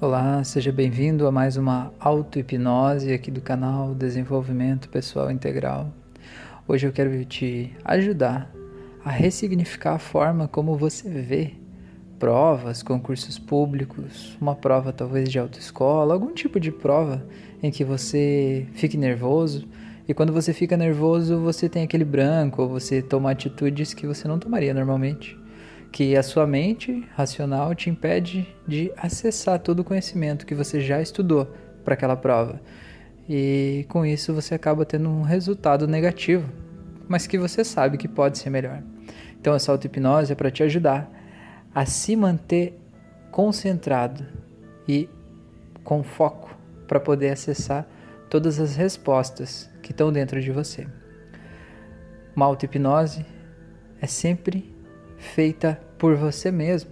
Olá, seja bem-vindo a mais uma auto-hipnose aqui do canal Desenvolvimento Pessoal Integral. Hoje eu quero te ajudar a ressignificar a forma como você vê provas, concursos públicos, uma prova talvez de autoescola, algum tipo de prova em que você fique nervoso e quando você fica nervoso você tem aquele branco ou você toma atitudes que você não tomaria normalmente que a sua mente racional te impede de acessar todo o conhecimento que você já estudou para aquela prova. E com isso você acaba tendo um resultado negativo, mas que você sabe que pode ser melhor. Então essa auto-hipnose é para te ajudar a se manter concentrado e com foco para poder acessar todas as respostas que estão dentro de você. Uma auto-hipnose é sempre feita por você mesmo.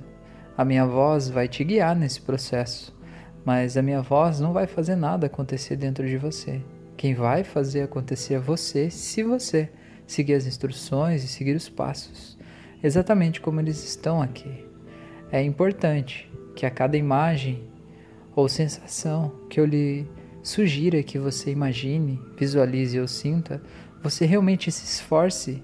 A minha voz vai te guiar nesse processo, mas a minha voz não vai fazer nada acontecer dentro de você. Quem vai fazer acontecer é você, se você seguir as instruções e seguir os passos, exatamente como eles estão aqui. É importante que a cada imagem ou sensação que eu lhe sugira que você imagine, visualize ou sinta, você realmente se esforce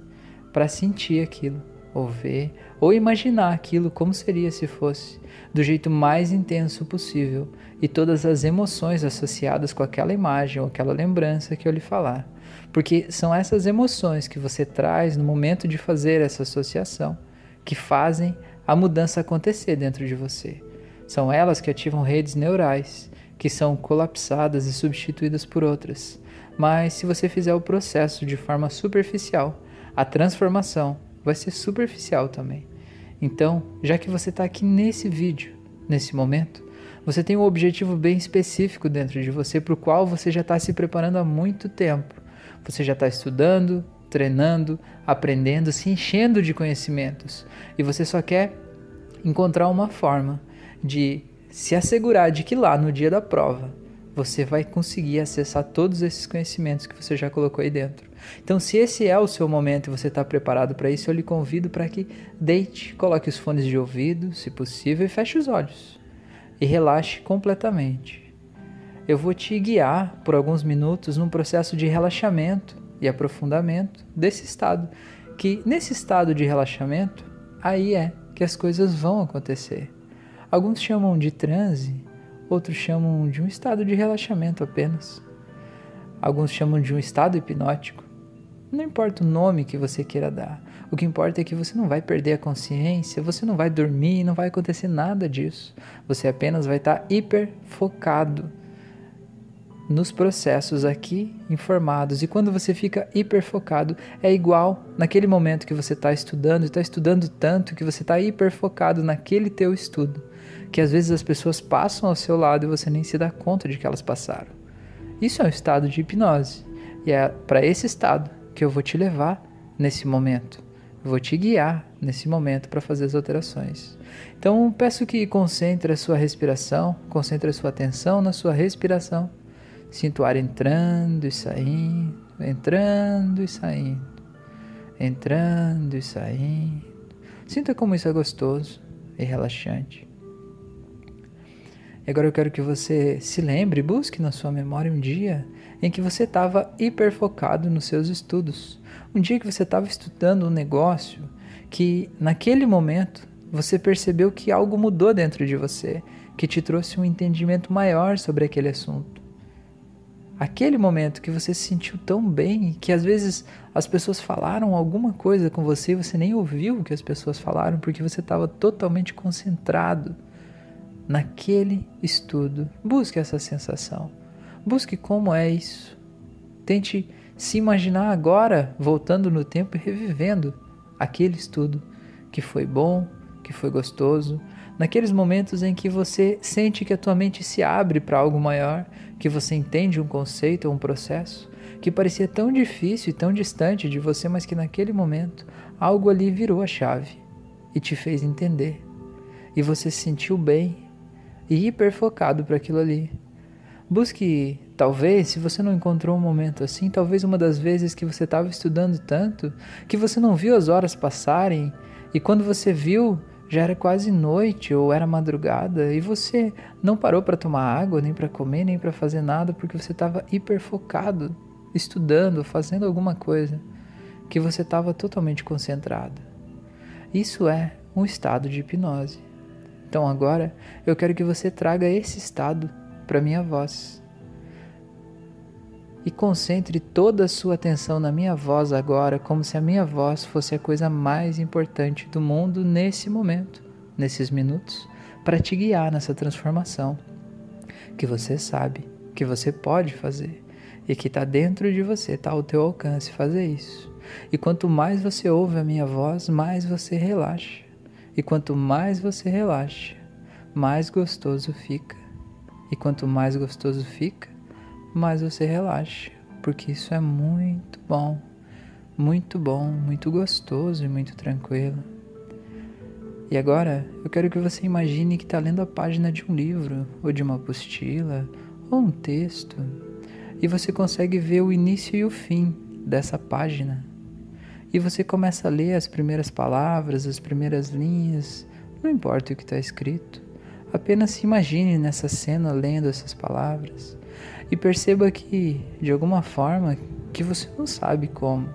para sentir aquilo ou ver, ou imaginar aquilo como seria se fosse, do jeito mais intenso possível, e todas as emoções associadas com aquela imagem ou aquela lembrança que eu lhe falar. Porque são essas emoções que você traz no momento de fazer essa associação que fazem a mudança acontecer dentro de você. São elas que ativam redes neurais, que são colapsadas e substituídas por outras. Mas se você fizer o processo de forma superficial, a transformação vai ser superficial também. Então, já que você está aqui nesse vídeo, nesse momento, você tem um objetivo bem específico dentro de você para o qual você já está se preparando há muito tempo. Você já está estudando, treinando, aprendendo, se enchendo de conhecimentos e você só quer encontrar uma forma de se assegurar de que lá no dia da prova você vai conseguir acessar todos esses conhecimentos que você já colocou aí dentro. Então, se esse é o seu momento e você está preparado para isso, eu lhe convido para que deite, coloque os fones de ouvido, se possível, e feche os olhos e relaxe completamente. Eu vou te guiar por alguns minutos num processo de relaxamento e aprofundamento desse estado, que nesse estado de relaxamento, aí é que as coisas vão acontecer. Alguns chamam de transe, outros chamam de um estado de relaxamento apenas. Alguns chamam de um estado hipnótico. Não importa o nome que você queira dar, o que importa é que você não vai perder a consciência, você não vai dormir, não vai acontecer nada disso. Você apenas vai estar hiper focado nos processos aqui informados. E quando você fica hiper focado, é igual naquele momento que você está estudando, está estudando tanto que você está hiper focado naquele teu estudo que às vezes as pessoas passam ao seu lado e você nem se dá conta de que elas passaram. Isso é um estado de hipnose. E é para esse estado que eu vou te levar nesse momento. Vou te guiar nesse momento para fazer as alterações. Então, peço que concentre a sua respiração, concentre a sua atenção na sua respiração. Sinto o ar entrando e saindo, entrando e saindo, entrando e saindo. Sinta como isso é gostoso e relaxante. E agora eu quero que você se lembre, busque na sua memória um dia em que você estava hiper focado nos seus estudos. Um dia que você estava estudando um negócio que naquele momento você percebeu que algo mudou dentro de você, que te trouxe um entendimento maior sobre aquele assunto. Aquele momento que você se sentiu tão bem que às vezes as pessoas falaram alguma coisa com você e você nem ouviu o que as pessoas falaram porque você estava totalmente concentrado naquele estudo. Busque essa sensação. Busque como é isso. Tente se imaginar agora voltando no tempo e revivendo aquele estudo que foi bom, que foi gostoso, naqueles momentos em que você sente que a tua mente se abre para algo maior, que você entende um conceito ou um processo que parecia tão difícil e tão distante de você, mas que naquele momento algo ali virou a chave e te fez entender. E você se sentiu bem e hiper focado para aquilo ali. Busque, talvez, se você não encontrou um momento assim, talvez uma das vezes que você estava estudando tanto que você não viu as horas passarem e quando você viu, já era quase noite ou era madrugada e você não parou para tomar água, nem para comer, nem para fazer nada porque você estava hiper focado, estudando, fazendo alguma coisa que você estava totalmente concentrado. Isso é um estado de hipnose. Então agora eu quero que você traga esse estado para minha voz. E concentre toda a sua atenção na minha voz agora, como se a minha voz fosse a coisa mais importante do mundo nesse momento, nesses minutos, para te guiar nessa transformação que você sabe que você pode fazer e que está dentro de você, está ao teu alcance fazer isso. E quanto mais você ouve a minha voz, mais você relaxa. E quanto mais você relaxa, mais gostoso fica. E quanto mais gostoso fica, mais você relaxa, porque isso é muito bom, muito bom, muito gostoso e muito tranquilo. E agora eu quero que você imagine que está lendo a página de um livro, ou de uma apostila, ou um texto, e você consegue ver o início e o fim dessa página. E você começa a ler as primeiras palavras, as primeiras linhas, não importa o que está escrito, apenas se imagine nessa cena lendo essas palavras e perceba que, de alguma forma, que você não sabe como,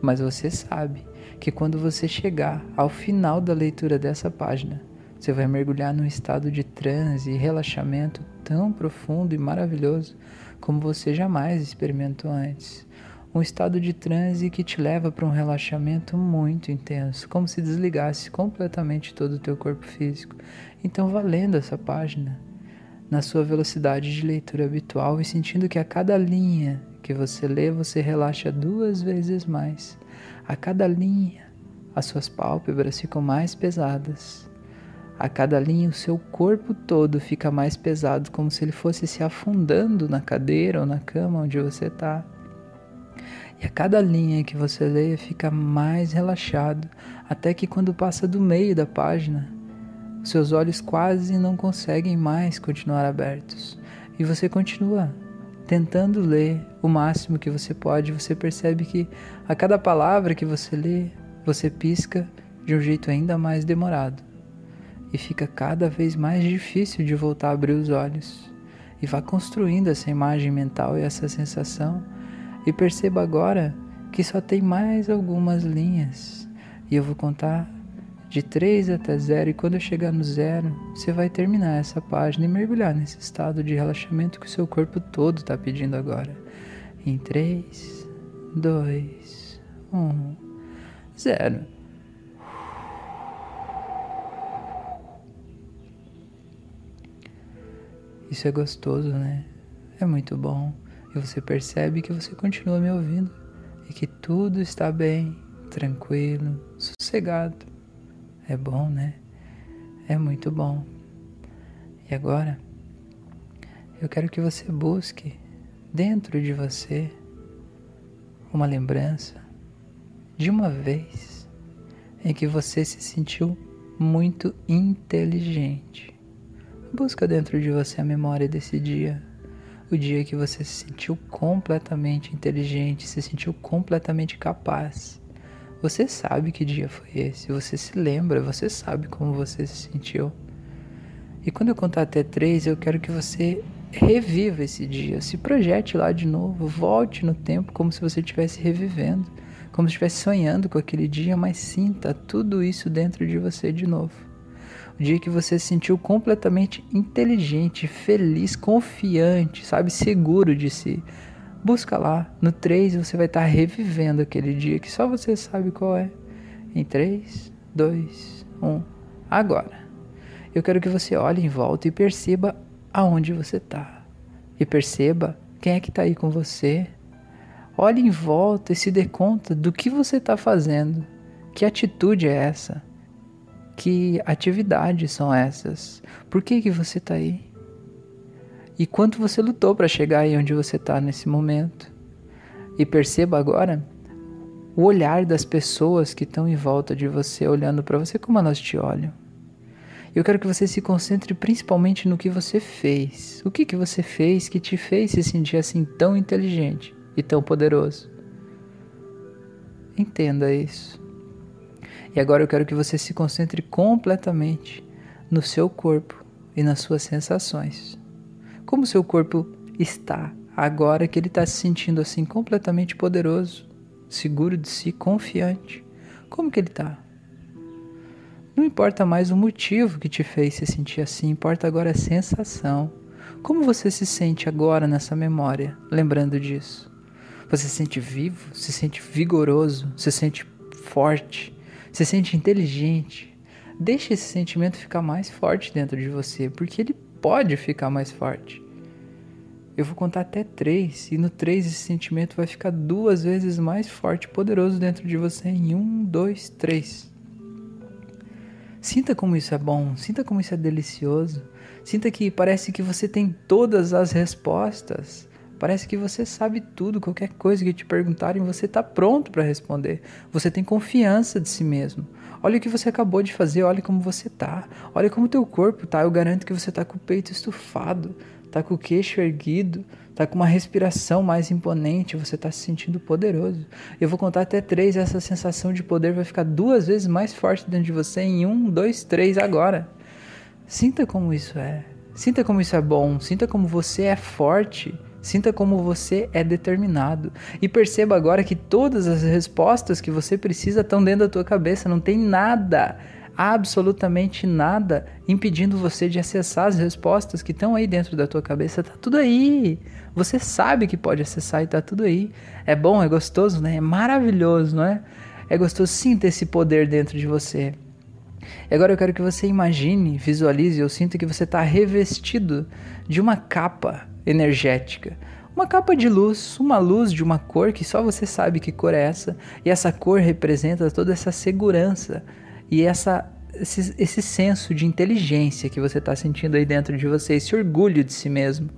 mas você sabe que quando você chegar ao final da leitura dessa página, você vai mergulhar num estado de transe e relaxamento tão profundo e maravilhoso como você jamais experimentou antes. Um estado de transe que te leva para um relaxamento muito intenso, como se desligasse completamente todo o teu corpo físico. Então, valendo essa página, na sua velocidade de leitura habitual e sentindo que a cada linha que você lê, você relaxa duas vezes mais. A cada linha, as suas pálpebras ficam mais pesadas. A cada linha, o seu corpo todo fica mais pesado, como se ele fosse se afundando na cadeira ou na cama onde você está. E a cada linha que você lê, fica mais relaxado, até que quando passa do meio da página, seus olhos quase não conseguem mais continuar abertos e você continua tentando ler o máximo que você pode. Você percebe que a cada palavra que você lê, você pisca de um jeito ainda mais demorado e fica cada vez mais difícil de voltar a abrir os olhos. E vá construindo essa imagem mental e essa sensação e perceba agora que só tem mais algumas linhas e eu vou contar de 3 até 0, e quando chegar no zero, você vai terminar essa página e mergulhar nesse estado de relaxamento que o seu corpo todo está pedindo agora. Em 3, 2, 1, 0. Isso é gostoso, né? É muito bom. E você percebe que você continua me ouvindo e que tudo está bem, tranquilo, sossegado. É bom, né? É muito bom. E agora, eu quero que você busque dentro de você uma lembrança de uma vez em que você se sentiu muito inteligente. Busca dentro de você a memória desse dia, o dia que você se sentiu completamente inteligente, se sentiu completamente capaz você sabe que dia foi esse, você se lembra, você sabe como você se sentiu. E quando eu contar até três, eu quero que você reviva esse dia, se projete lá de novo, volte no tempo como se você estivesse revivendo, como se estivesse sonhando com aquele dia, mas sinta tudo isso dentro de você de novo. O dia que você se sentiu completamente inteligente, feliz, confiante, sabe, seguro de si. Busca lá. No 3 você vai estar revivendo aquele dia que só você sabe qual é. Em 3, 2, 1. Agora. Eu quero que você olhe em volta e perceba aonde você está. E perceba quem é que está aí com você. Olhe em volta e se dê conta do que você está fazendo. Que atitude é essa? Que atividades são essas? Por que, que você está aí? E quanto você lutou para chegar aí onde você está nesse momento. E perceba agora o olhar das pessoas que estão em volta de você, olhando para você como elas te olham. Eu quero que você se concentre principalmente no que você fez. O que, que você fez que te fez se sentir assim tão inteligente e tão poderoso? Entenda isso. E agora eu quero que você se concentre completamente no seu corpo e nas suas sensações. Como seu corpo está agora que ele está se sentindo assim completamente poderoso, seguro de si, confiante. Como que ele está? Não importa mais o motivo que te fez se sentir assim, importa agora a sensação. Como você se sente agora nessa memória, lembrando disso? Você se sente vivo, se sente vigoroso, se sente forte, se sente inteligente. Deixe esse sentimento ficar mais forte dentro de você, porque ele pode ficar mais forte. Eu vou contar até três, e no três esse sentimento vai ficar duas vezes mais forte e poderoso dentro de você em um, dois, três. Sinta como isso é bom, sinta como isso é delicioso. Sinta que parece que você tem todas as respostas. Parece que você sabe tudo, qualquer coisa que te perguntarem, você está pronto para responder. Você tem confiança de si mesmo. Olha o que você acabou de fazer, olha como você está. Olha como teu corpo tá. Eu garanto que você está com o peito estufado, tá com o queixo erguido, tá com uma respiração mais imponente, você está se sentindo poderoso. Eu vou contar até três, essa sensação de poder vai ficar duas vezes mais forte dentro de você em um, dois, três agora. Sinta como isso é. Sinta como isso é bom. Sinta como você é forte. Sinta como você é determinado. E perceba agora que todas as respostas que você precisa estão dentro da tua cabeça. Não tem nada, absolutamente nada, impedindo você de acessar as respostas que estão aí dentro da tua cabeça. Tá tudo aí. Você sabe que pode acessar e tá tudo aí. É bom, é gostoso, né? É maravilhoso, não é? É gostoso sinta esse poder dentro de você. E agora eu quero que você imagine, visualize ou sinta que você está revestido de uma capa energética. Uma capa de luz, uma luz de uma cor que só você sabe que cor é essa, e essa cor representa toda essa segurança e essa, esse, esse senso de inteligência que você está sentindo aí dentro de você, esse orgulho de si mesmo.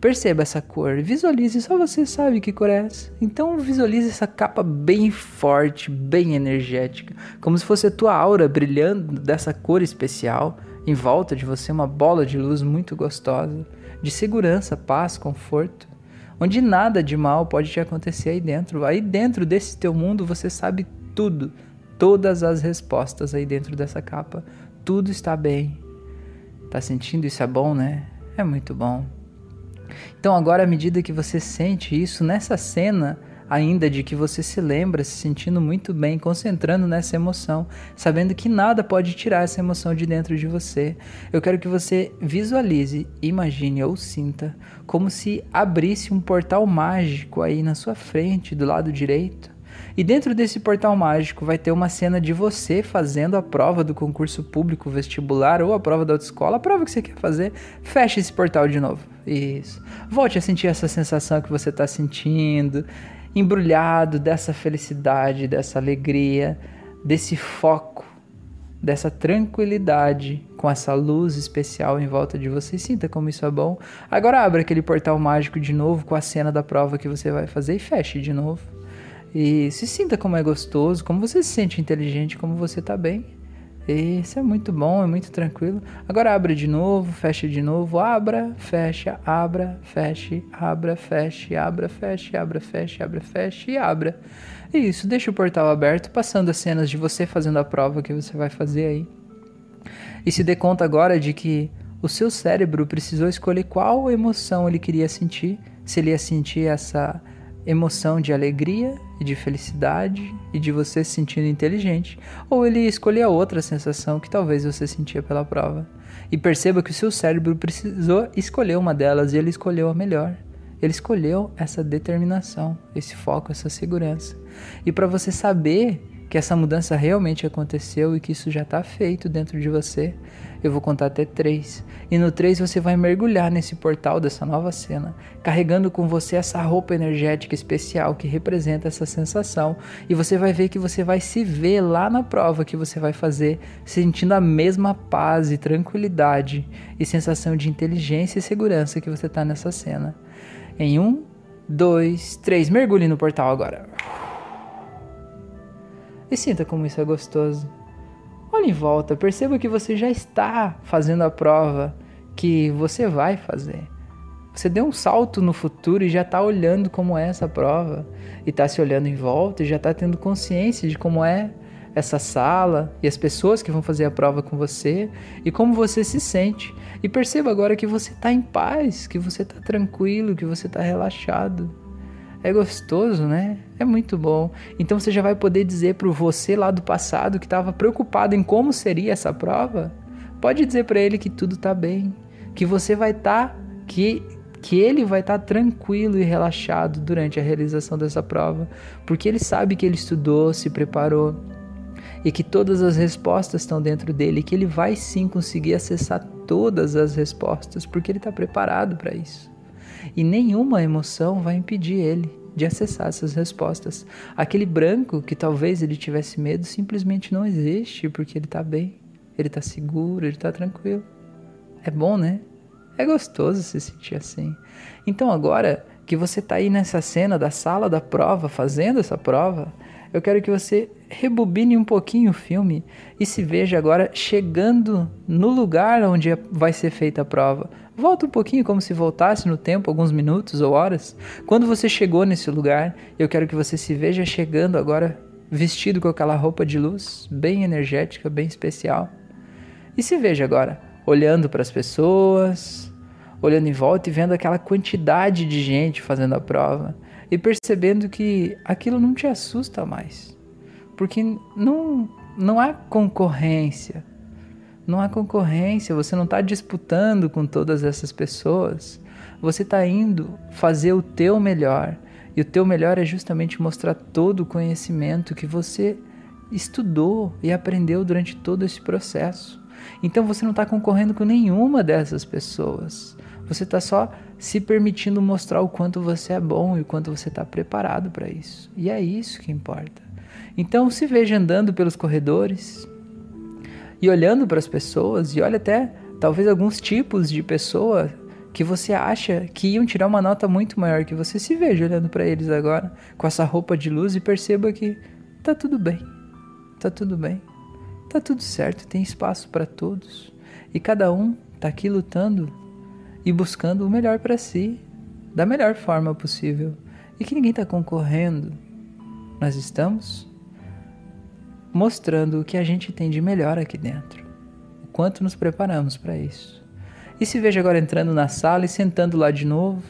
Perceba essa cor, visualize, só você sabe que cor é essa. Então visualize essa capa bem forte, bem energética, como se fosse a tua aura brilhando dessa cor especial, em volta de você uma bola de luz muito gostosa, de segurança, paz, conforto, onde nada de mal pode te acontecer aí dentro. Aí dentro desse teu mundo você sabe tudo, todas as respostas aí dentro dessa capa. Tudo está bem. Tá sentindo isso é bom, né? É muito bom. Então, agora, à medida que você sente isso nessa cena, ainda de que você se lembra, se sentindo muito bem, concentrando nessa emoção, sabendo que nada pode tirar essa emoção de dentro de você. Eu quero que você visualize, imagine ou sinta como se abrisse um portal mágico aí na sua frente, do lado direito. E dentro desse portal mágico vai ter uma cena de você fazendo a prova do concurso público vestibular ou a prova da autoescola, a prova que você quer fazer. Feche esse portal de novo. Isso. Volte a sentir essa sensação que você está sentindo, embrulhado dessa felicidade, dessa alegria, desse foco, dessa tranquilidade com essa luz especial em volta de você. Sinta como isso é bom. Agora abra aquele portal mágico de novo com a cena da prova que você vai fazer e feche de novo. E se sinta como é gostoso, como você se sente inteligente, como você está bem. Isso é muito bom, é muito tranquilo. Agora abra de novo, fecha de novo, abra, fecha, abra, feche, abra, feche, abra, feche, abra, feche, abra, feche e abra. Isso, deixa o portal aberto, passando as cenas de você fazendo a prova que você vai fazer aí. E se dê conta agora de que o seu cérebro precisou escolher qual emoção ele queria sentir, se ele ia sentir essa emoção de alegria e de felicidade e de você se sentindo inteligente, ou ele escolher a outra sensação que talvez você sentia pela prova. E perceba que o seu cérebro precisou escolher uma delas e ele escolheu a melhor. Ele escolheu essa determinação, esse foco, essa segurança. E para você saber que essa mudança realmente aconteceu e que isso já está feito dentro de você, eu vou contar até três. E no três você vai mergulhar nesse portal dessa nova cena, carregando com você essa roupa energética especial que representa essa sensação. E você vai ver que você vai se ver lá na prova que você vai fazer, sentindo a mesma paz e tranquilidade e sensação de inteligência e segurança que você está nessa cena. Em um, dois, três, mergulhe no portal agora. E sinta como isso é gostoso. Olhe em volta, perceba que você já está fazendo a prova que você vai fazer. Você deu um salto no futuro e já está olhando como é essa prova. E está se olhando em volta e já está tendo consciência de como é essa sala e as pessoas que vão fazer a prova com você e como você se sente. E perceba agora que você está em paz, que você está tranquilo, que você está relaxado. É gostoso, né? É muito bom. Então você já vai poder dizer para o você lá do passado que estava preocupado em como seria essa prova, pode dizer para ele que tudo está bem, que você vai estar, tá, que que ele vai estar tá tranquilo e relaxado durante a realização dessa prova, porque ele sabe que ele estudou, se preparou e que todas as respostas estão dentro dele, que ele vai sim conseguir acessar todas as respostas, porque ele está preparado para isso. E nenhuma emoção vai impedir ele de acessar essas respostas. Aquele branco que talvez ele tivesse medo simplesmente não existe, porque ele está bem, ele está seguro, ele está tranquilo. É bom, né? É gostoso se sentir assim. Então agora que você está aí nessa cena da sala da prova, fazendo essa prova, eu quero que você rebobine um pouquinho o filme e se veja agora chegando no lugar onde vai ser feita a prova. Volta um pouquinho como se voltasse no tempo, alguns minutos ou horas. Quando você chegou nesse lugar, eu quero que você se veja chegando agora vestido com aquela roupa de luz, bem energética, bem especial. E se veja agora olhando para as pessoas, olhando em volta e vendo aquela quantidade de gente fazendo a prova e percebendo que aquilo não te assusta mais. Porque não, não há concorrência. Não há concorrência, você não está disputando com todas essas pessoas. Você está indo fazer o teu melhor. E o teu melhor é justamente mostrar todo o conhecimento que você estudou e aprendeu durante todo esse processo. Então você não está concorrendo com nenhuma dessas pessoas. Você está só se permitindo mostrar o quanto você é bom e o quanto você está preparado para isso. E é isso que importa. Então se veja andando pelos corredores e olhando para as pessoas e olha até talvez alguns tipos de pessoa que você acha que iam tirar uma nota muito maior que você. Se veja olhando para eles agora com essa roupa de luz e perceba que tá tudo bem. Tá tudo bem. Tá tudo certo, tem espaço para todos. E cada um tá aqui lutando e buscando o melhor para si, da melhor forma possível. E que ninguém está concorrendo. Nós estamos mostrando o que a gente tem de melhor aqui dentro, o quanto nos preparamos para isso. E se veja agora entrando na sala e sentando lá de novo,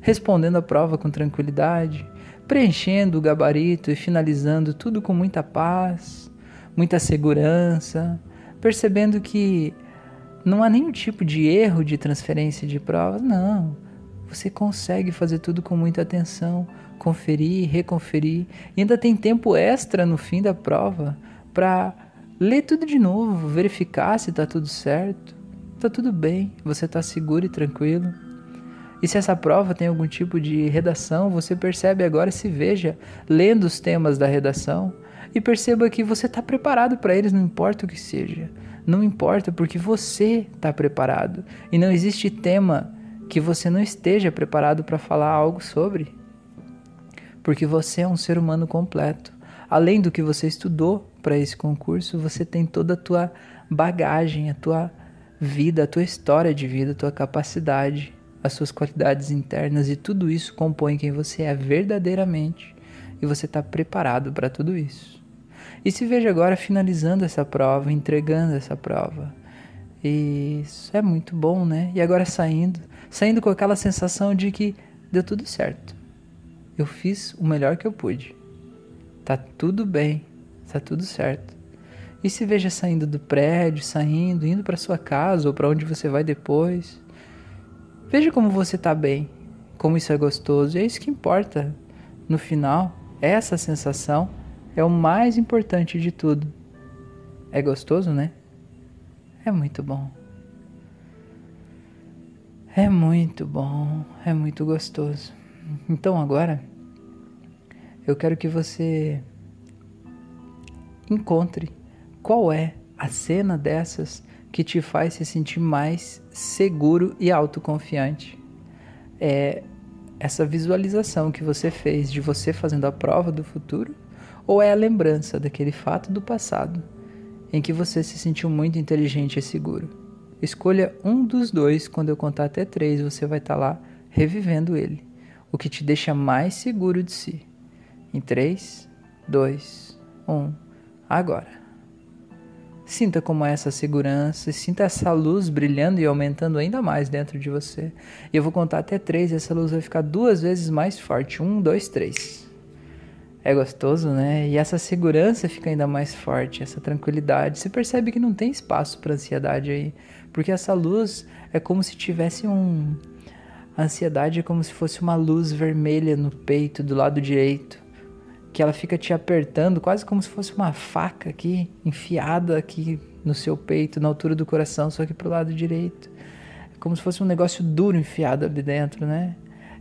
respondendo a prova com tranquilidade, preenchendo o gabarito e finalizando tudo com muita paz, muita segurança, percebendo que não há nenhum tipo de erro de transferência de provas, não. Você consegue fazer tudo com muita atenção, conferir, reconferir, e ainda tem tempo extra no fim da prova para ler tudo de novo, verificar se está tudo certo. Está tudo bem, você está seguro e tranquilo. E se essa prova tem algum tipo de redação, você percebe agora se veja lendo os temas da redação e perceba que você está preparado para eles, não importa o que seja. Não importa, porque você está preparado. E não existe tema que você não esteja preparado para falar algo sobre. Porque você é um ser humano completo. Além do que você estudou para esse concurso, você tem toda a tua bagagem, a tua vida, a tua história de vida, a tua capacidade, as suas qualidades internas e tudo isso compõe quem você é verdadeiramente. E você está preparado para tudo isso. E se veja agora finalizando essa prova, entregando essa prova. E isso é muito bom, né? E agora saindo, saindo com aquela sensação de que deu tudo certo. Eu fiz o melhor que eu pude. Tá tudo bem, tá tudo certo. E se veja saindo do prédio, saindo, indo para sua casa ou para onde você vai depois. Veja como você tá bem, como isso é gostoso. E é isso que importa no final, essa sensação é o mais importante de tudo. É gostoso, né? É muito bom. É muito bom, é muito gostoso. Então agora eu quero que você encontre qual é a cena dessas que te faz se sentir mais seguro e autoconfiante. É essa visualização que você fez de você fazendo a prova do futuro ou é a lembrança daquele fato do passado em que você se sentiu muito inteligente e seguro? Escolha um dos dois, quando eu contar até três, você vai estar tá lá revivendo ele, o que te deixa mais seguro de si. Em três, dois, um. Agora, sinta como é essa segurança, sinta essa luz brilhando e aumentando ainda mais dentro de você. E eu vou contar até três e essa luz vai ficar duas vezes mais forte. Um, dois, três. É gostoso, né? E essa segurança fica ainda mais forte, essa tranquilidade. Você percebe que não tem espaço para ansiedade aí, porque essa luz é como se tivesse um. A ansiedade é como se fosse uma luz vermelha no peito do lado direito que ela fica te apertando, quase como se fosse uma faca aqui, enfiada aqui no seu peito, na altura do coração, só que pro lado direito. É como se fosse um negócio duro enfiado ali dentro, né?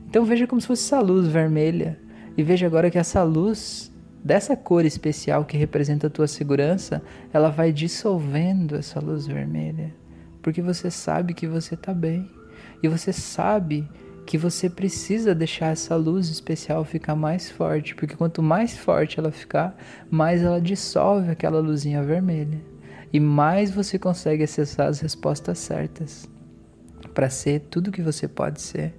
Então veja como se fosse essa luz vermelha. E veja agora que essa luz, dessa cor especial que representa a tua segurança, ela vai dissolvendo essa luz vermelha. Porque você sabe que você está bem. E você sabe que você precisa deixar essa luz especial ficar mais forte, porque quanto mais forte ela ficar, mais ela dissolve aquela luzinha vermelha e mais você consegue acessar as respostas certas para ser tudo que você pode ser.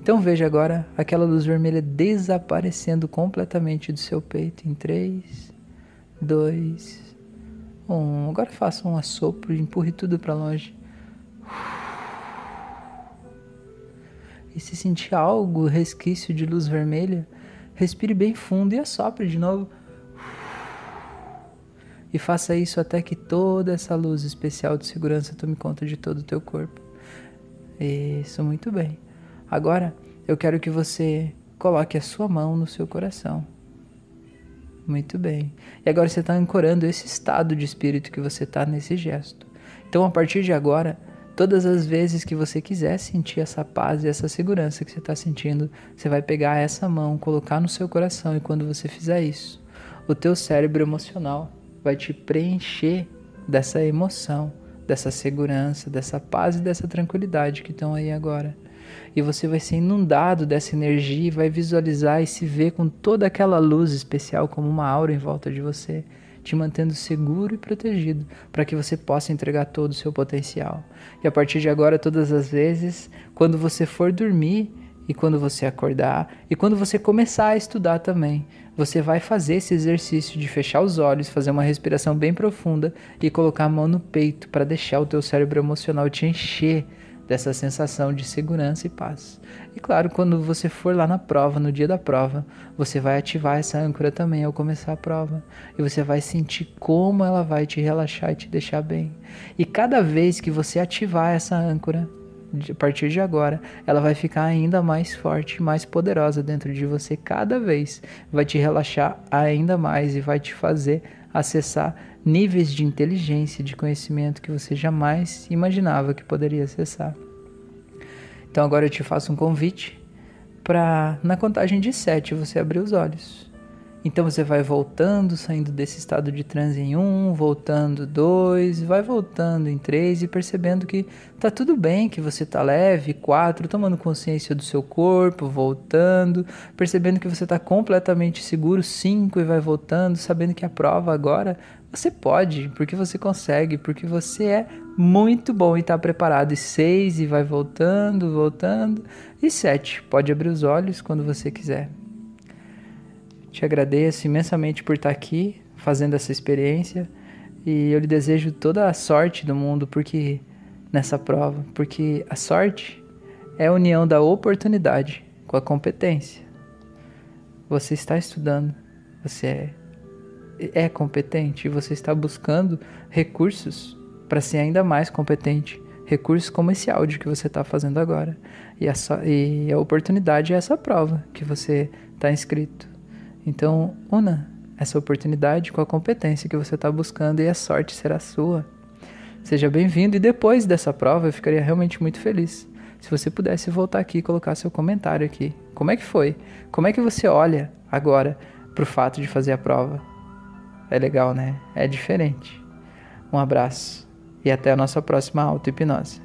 Então veja agora aquela luz vermelha desaparecendo completamente do seu peito em 3, 2, 1. Agora faça um assopro e empurre tudo para longe. E se sentir algo, resquício de luz vermelha, respire bem fundo e assopre de novo. E faça isso até que toda essa luz especial de segurança tome conta de todo o teu corpo. Isso, muito bem. Agora, eu quero que você coloque a sua mão no seu coração. Muito bem. E agora você está ancorando esse estado de espírito que você está nesse gesto. Então, a partir de agora, Todas as vezes que você quiser sentir essa paz e essa segurança que você está sentindo, você vai pegar essa mão, colocar no seu coração e quando você fizer isso, o teu cérebro emocional vai te preencher dessa emoção, dessa segurança, dessa paz e dessa tranquilidade que estão aí agora. E você vai ser inundado dessa energia e vai visualizar e se ver com toda aquela luz especial como uma aura em volta de você te mantendo seguro e protegido para que você possa entregar todo o seu potencial. E a partir de agora, todas as vezes, quando você for dormir e quando você acordar e quando você começar a estudar também, você vai fazer esse exercício de fechar os olhos, fazer uma respiração bem profunda e colocar a mão no peito para deixar o teu cérebro emocional te encher dessa sensação de segurança e paz. E claro, quando você for lá na prova, no dia da prova, você vai ativar essa âncora também ao começar a prova. E você vai sentir como ela vai te relaxar e te deixar bem. E cada vez que você ativar essa âncora, a partir de agora, ela vai ficar ainda mais forte, mais poderosa dentro de você cada vez. Vai te relaxar ainda mais e vai te fazer acessar níveis de inteligência, de conhecimento que você jamais imaginava que poderia acessar. Então agora eu te faço um convite para, na contagem de sete, você abrir os olhos. Então você vai voltando, saindo desse estado de transe em um, voltando dois, vai voltando em três e percebendo que tá tudo bem, que você tá leve, quatro, tomando consciência do seu corpo, voltando, percebendo que você tá completamente seguro, cinco e vai voltando, sabendo que a prova agora você pode, porque você consegue, porque você é muito bom e está preparado. E seis e vai voltando, voltando. E sete, pode abrir os olhos quando você quiser. Te agradeço imensamente por estar aqui fazendo essa experiência e eu lhe desejo toda a sorte do mundo porque nessa prova, porque a sorte é a união da oportunidade com a competência. Você está estudando, você é, é competente você está buscando recursos para ser ainda mais competente. Recursos como esse áudio que você está fazendo agora. E a, so, e a oportunidade é essa prova que você está inscrito. Então, una essa oportunidade com a competência que você está buscando e a sorte será sua. Seja bem-vindo e depois dessa prova eu ficaria realmente muito feliz se você pudesse voltar aqui e colocar seu comentário aqui. Como é que foi? Como é que você olha agora para o fato de fazer a prova? É legal, né? É diferente. Um abraço e até a nossa próxima auto-hipnose.